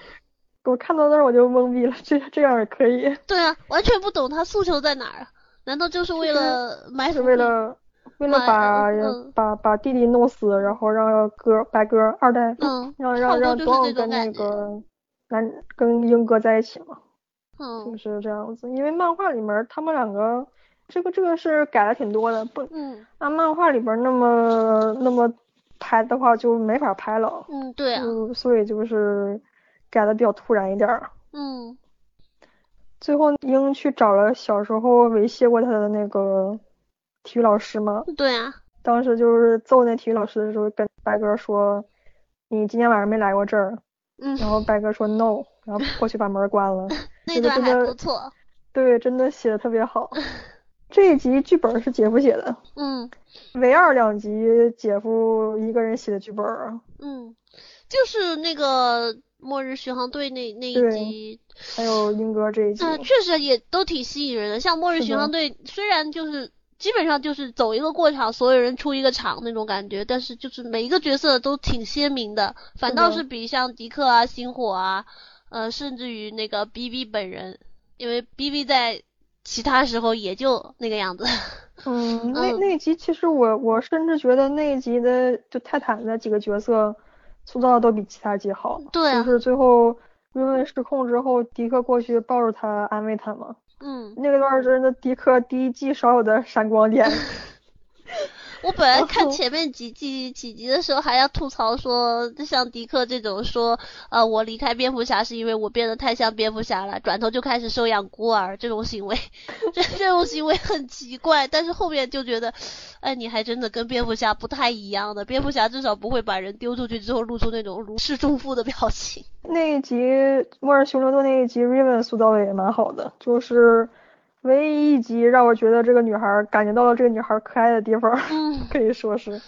我看到那儿我就懵逼了，这这样也可以，对啊，完全不懂他诉求在哪儿啊？难道就是为了买是伏为了为了把把把弟弟弄死，然后让哥白哥二代嗯，让差让让不多就是这种多奥跟那。个男跟英哥在一起嘛，就嗯是这样子。因为漫画里面他们两个，这个这个是改了挺多的，不嗯按漫画里边那么那么拍的话就没法拍了，嗯，对啊，就所以就是改的比较突然一点儿。嗯最后英去找了小时候猥亵过他的那个体育老师吗，对啊，当时就是揍那体育老师的时候，跟白哥说：“你今天晚上没来过这儿。”嗯，然后白哥说 no，然后过去把门关了。那段还不错。对，真的写的特别好。这一集剧本是姐夫写的，嗯唯二两集姐夫一个人写的剧本啊，嗯，就是那个末日巡航队那那一集，还有英哥这一集。嗯、确实也都挺吸引人的。像末日巡航队，虽然就是基本上就是走一个过场，所有人出一个场那种感觉，但是就是每一个角色都挺鲜明的，反倒是比像迪克啊、星火啊，呃，甚至于那个 BB 本人，因为 BB 在其他时候也就那个样子。嗯，那嗯那一集其实我我甚至觉得那一集的就泰坦的几个角色塑造的都比其他季好。对啊就是最后因为失控之后，迪克过去抱着他安慰他嘛。嗯，那个段儿真的迪克第一季少有的闪光点。我本来看前面几季几集的时候还要吐槽说，像迪克这种说，呃，我离开蝙蝠侠是因为我变得太像蝙蝠侠了，转头就开始收养孤儿这种行为，这这种行为很奇怪。但是后面就觉得，哎，你还真的跟蝙蝠侠不太一样的，蝙蝠侠至少不会把人丢出去之后露出那种如释重负的表情。那一集《末日巡逻队》那一集，Raven 塑造的也蛮好的，就是唯一一集让我觉得这个女孩儿感觉到了这个女孩儿可爱的地方，嗯，可以说是。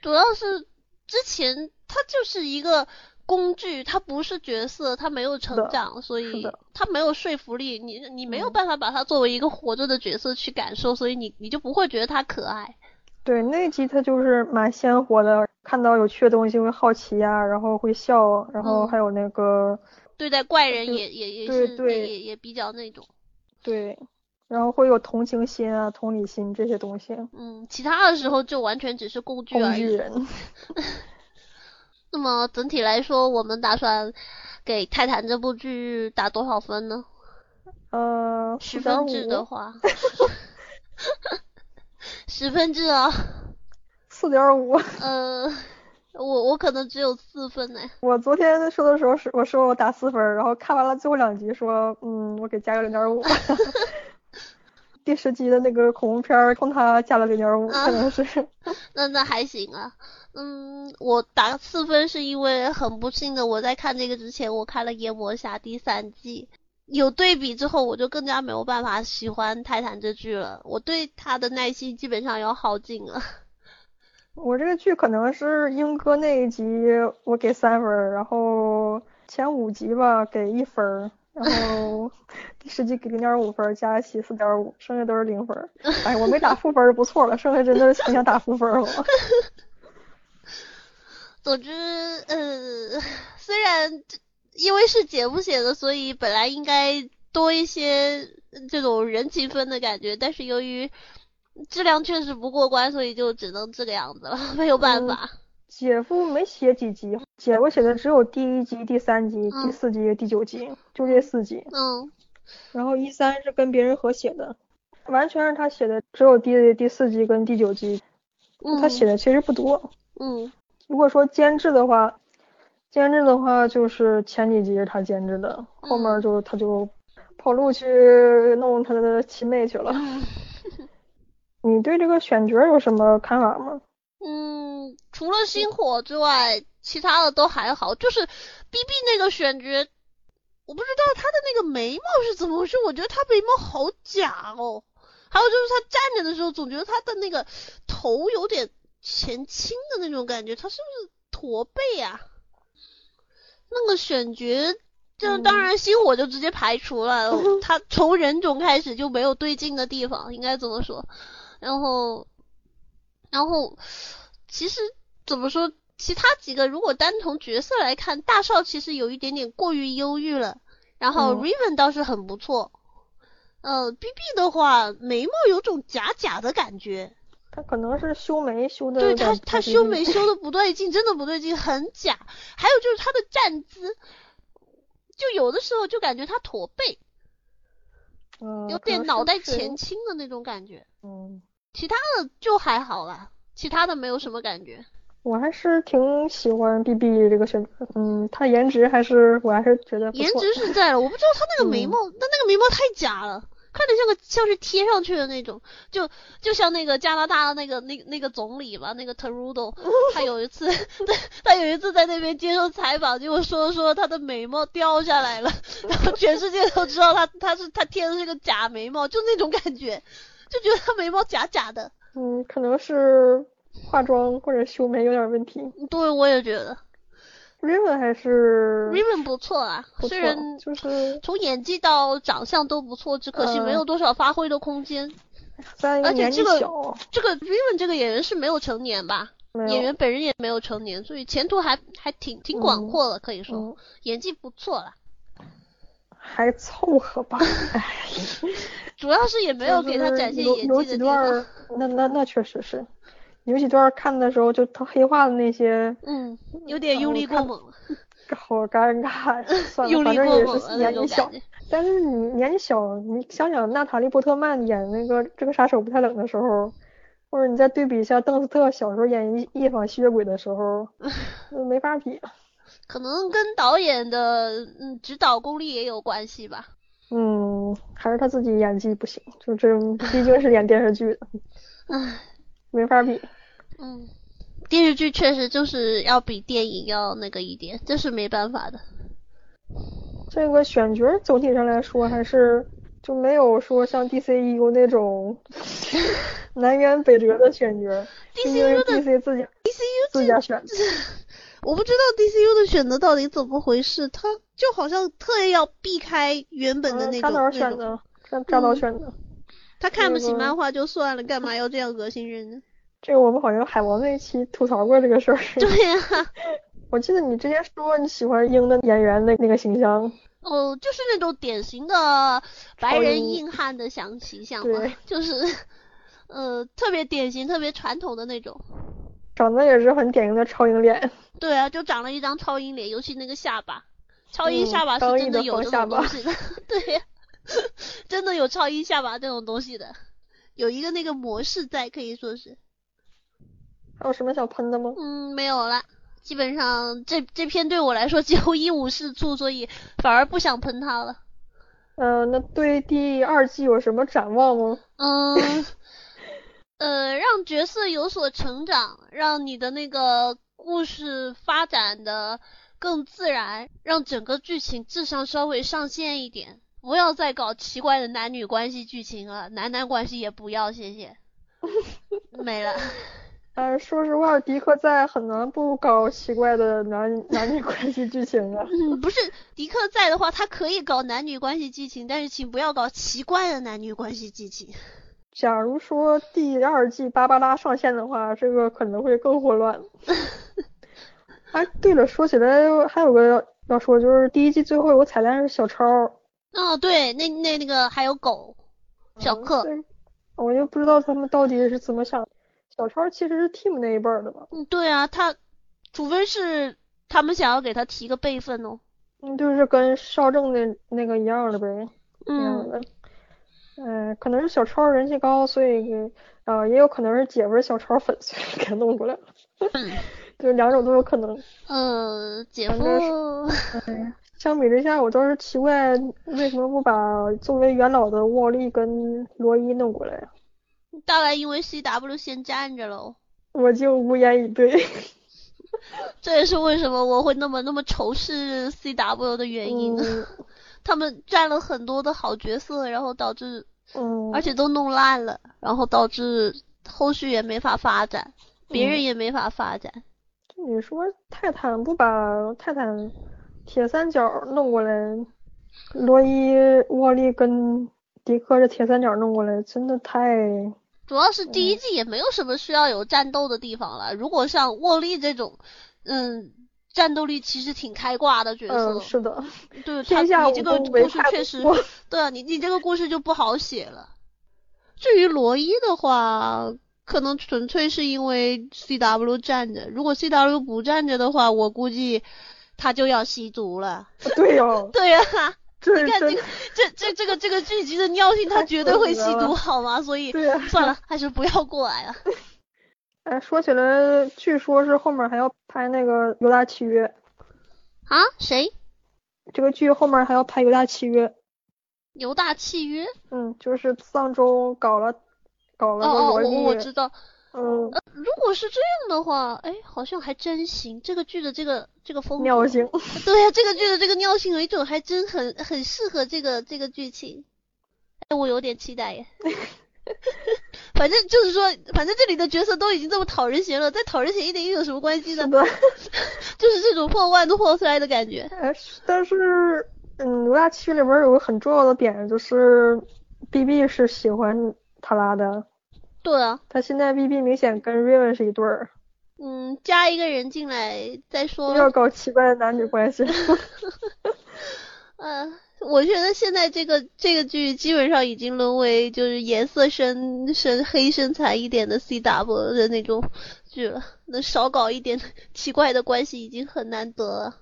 主要是之前她就是一个工具，她不是角色，她没有成长，所以的他没有说服力。你你没有嗯办法把她作为一个活着的角色去感受，所以你你就不会觉得她可爱。对，那一集她就是蛮鲜活的，看到有趣的东西会好奇呀、然后会笑，然后嗯还有那个、对待怪人也也也是也也比较那种。对，然后会有同情心啊、同理心这些东西。嗯，其他的时候就完全只是工具工而已。具人，那么整体来说，我们打算给《泰坦》这部剧打多少分呢？呃，十分制的话，十分制啊，四点五。呃，我我可能只有四分呢。我昨天说的时候是我说我打四分，然后看完了最后两集说，嗯，我给加个零点五。第十集的那个恐怖片儿，冲他加了零点五，啊可能是。那那还行啊，嗯，我打四分是因为很不幸的，我在看这个之前，我看了《夜魔侠》第三季，有对比之后，我就更加没有办法喜欢《泰坦》这剧了，我对他的耐心基本上要耗尽了。我这个剧可能是英哥那一集我给三分儿，然后前五集吧给一分儿，然后第十集给零点五分，加一起四点五，剩下都是零分儿。哎，我没打负分儿就不错了，剩下真的是很想打负分儿了。总之，呃，虽然这因为是节目写的，所以本来应该多一些这种人情分的感觉，但是由于质量确实不过关，所以就只能这个样子了，没有办嗯法。姐夫没写几集，姐夫写的只有第一集、第三集、嗯第四集、第九集，就这四集。嗯然后一三是跟别人合写的，完全是他写的，只有第第四集跟第九集，嗯，他写的其实不多。嗯如果说监制的话，监制的话就是前几集是他监制的，后面就他就跑路去弄他的亲妹去了。嗯你对这个选角有什么看法吗？嗯，除了星火之外，其他的都还好。就是 B B 那个选角，我不知道他的那个眉毛是怎么回事，我觉得他眉毛好假哦。还有就是他站着的时候，总觉得他的那个头有点前倾的那种感觉，他是不是驼背啊、那个选角，这当然星火就直接排除了，他从人种开始就没有对劲的地方，应该怎么说。然后，然后其实怎么说，其他几个如果单从角色来看，大少其实有一点点过于忧郁了，然后嗯 Raven 倒是很不错。呃，B B 的话，眉毛有种假假的感觉，他可能是修眉修的对他他修眉眉修的不对劲，真的不对劲，很假。还有就是他的站姿，就有的时候就感觉他驼背，嗯，有点脑袋前倾的那种感觉。嗯，其他的就还好啦，其他的没有什么感觉。我还是挺喜欢 B B 这个选择，嗯，他颜值还是我还是觉得颜值是在了，我不知道他那个眉嗯毛，他那个眉毛太假了，看着像个像是贴上去的那种，就就像那个加拿大的那个那个那个总理吧，那个 Trudeau，他有一次，他，他有一次在那边接受采访，结果说说他的眉毛掉下来了，然后全世界都知道他他是他贴的是个假眉毛，就那种感觉，就觉得他眉毛假假的。嗯，可能是化妆或者修眉有点问题。对，我也觉得 Raven 还是 Raven 不错啊，错虽然，就是从演技到长相都不错，只可惜没有嗯多少发挥的空间。而且这个，这个 Raven 这个演员是没有成年吧？演员本人也没有成年，所以前途还还挺挺广阔的，可以说、嗯，演技不错啦。还凑合吧。哎，主要是也没有给他展现演技的地方。几段儿，那那那确实是，有几段儿看的时候就他黑化的那些，嗯，有点哦用力过猛了，好尴尬呀。算了，用力反正也是年纪小。但是你年纪小，你想想娜塔莉波特曼演那个这个杀手不太冷的时候，或者你再对比一下邓斯特小时候演一一访吸血鬼的时候，那没法比。可能跟导演的嗯指导功力也有关系吧。嗯，还是他自己演技不行，就这种毕竟是演电视剧的，唉，没法比。嗯，电视剧确实就是要比电影要那个一点，这是没办法的。这个选角总体上来说还是就没有说像 DCU 那种 南辕北辙的选角，毕竟是 DCU 的 DC 自己 DCU 自家选的。我不知道 DCU 的选择到底怎么回事，他就好像特意要避开原本的那种。选择，扎扎导嗯选择。他看不起漫画就算了，干嘛要这样恶心人呢？这个我们好像海王那一期吐槽过这个事儿。对呀、我记得你之前说你喜欢鹰的演员的那个形象，哦，就是那种典型的白人硬汉的想形象嘛对，就是呃特别典型、特别传统的那种。长得也是很典型的超英脸。对啊，就长了一张超英脸，尤其那个下巴，超鹰嗯下巴是真的有这种东西的，对呀、真的有超英下巴这种东西的，有一个那个模式在，可以说是，还有什么想喷的吗？嗯，没有了。基本上这这篇对我来说几乎一无是处，所以反而不想喷他了。嗯、那对第二季有什么展望吗？嗯，呃，让角色有所成长，让你的那个故事发展的更自然，让整个剧情智商稍微上线一点，不要再搞奇怪的男女关系剧情了，男男关系也不要，谢谢。没了，但是说实话，迪克在很难不搞奇怪的男男女关系剧情啊。嗯，不是迪克在的话，他可以搞男女关系剧情，但是请不要搞奇怪的男女关系剧情。假如说第二季芭芭拉上线的话，这个可能会更混乱。哎，对了，说起来还有个要要说，就是第一季最后有个彩蛋是小超，哦，对，那那那个还有狗，小克，对，我就不知道他们到底是怎么想。小超其实是 Team 那一辈儿的吧？嗯，对啊，他除非是他们想要给他提个辈分哦。嗯，就是跟少正那那个一样的呗，那样嗯，的。嗯、可能是小超人气高，所以给，呃，也有可能是姐夫是小超粉，所以给他弄过来了。嗯就两种都有可能。呃，姐夫，正相比之下，我倒是奇怪为什么不把作为元老的沃利跟罗伊弄过来呀？大概因为 CW 先站着喽，我就无言以对。这也是为什么我会那么那么仇视 CW 的原因。嗯 他们占了很多的好角色，然后导致，嗯，而且都弄烂了，然后导致后续也没法发展，别人嗯也没法发展。你说泰坦不把泰坦铁三角弄过来，罗伊、沃利跟迪克这铁三角弄过来，真的太……主要是第一季也没有什么需要有战斗的地方了。如果像沃利这种，嗯，战斗力其实挺开挂的角色，嗯，是的，对 他你这个故事确实，对啊，你你这个故事就不好写了。至于罗伊的话，可能纯粹是因为 CW 站着，如果 CW 不站着的话，我估计他就要吸毒了。对 呀，对呀、这真你看这个这这这个这个剧集的尿性，他绝对会吸毒好吗？所以。算了，还是不要过来了。哎，说起来，据说是后面还要拍那个《犹大契约》，啊？谁？这个剧后面还要拍《犹大契约》。犹大契约？嗯，就是丧钟搞了搞了个哦哦，我我，知道。嗯，如果是这样的话，哎，好像还真行。这个剧的这个这个风格，尿性。对呀、这个剧的这个尿性有一种，还真很很适合这个这个剧情。哎，我有点期待耶。反正就是说，反正这里的角色都已经这么讨人嫌了，再讨人嫌一点又有什么关系呢是？就是这种破罐子破摔的感觉。哎，但是，嗯，《罗大区》里边有个很重要的点，就是 B B 是喜欢塔拉的，对啊，他现在 B B 明显跟 Raven 是一对儿，嗯，加一个人进来再说。要搞奇怪的男女关系。呃，我觉得现在这个这个剧基本上已经沦为就是颜色深深黑深惨一点的 CW 的那种剧了，能少搞一点 奇怪的关系已经很难得了，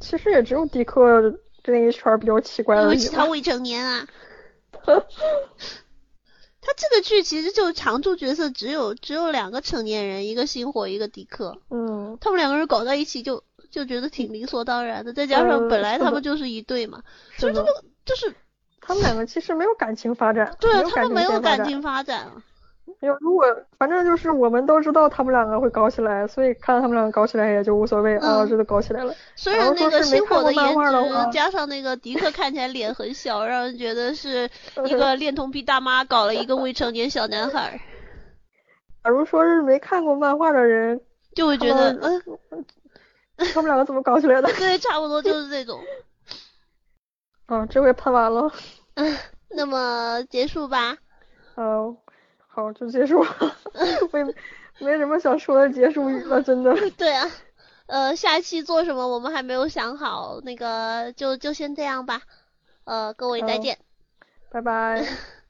其实也只有迪克这一圈比较奇怪因为而已。其他未成年啊。他这个剧其实就常驻角色只有只有两个成年人，一个星火，一个迪克，嗯，他们两个人搞在一起就就觉得挺理所当然的，再加上呃本来他们就是一对嘛，所是的以这个就是他们两个其实没有感情发展，对啊他们没有感情发展。没有，如果反正就是我们都知道他们两个会搞起来，所以看到他们两个搞起来也就无所谓啊，这都搞起来了。虽然那个星火的颜值加上那个迪克看起来脸很小，让人觉得是一呃 个恋童癖大妈搞了一个未成年小男孩，假如说是没看过漫画的人，就会觉得嗯，他们两个怎么搞起来的？对，差不多就是这种。啊，这回喷完了。嗯，那么结束吧。嗯，好，就结束了。没没什么想说的结束语了，真的。对啊，呃，下期做什么我们还没有想好，那个就就先这样吧。呃，各位再见。拜拜。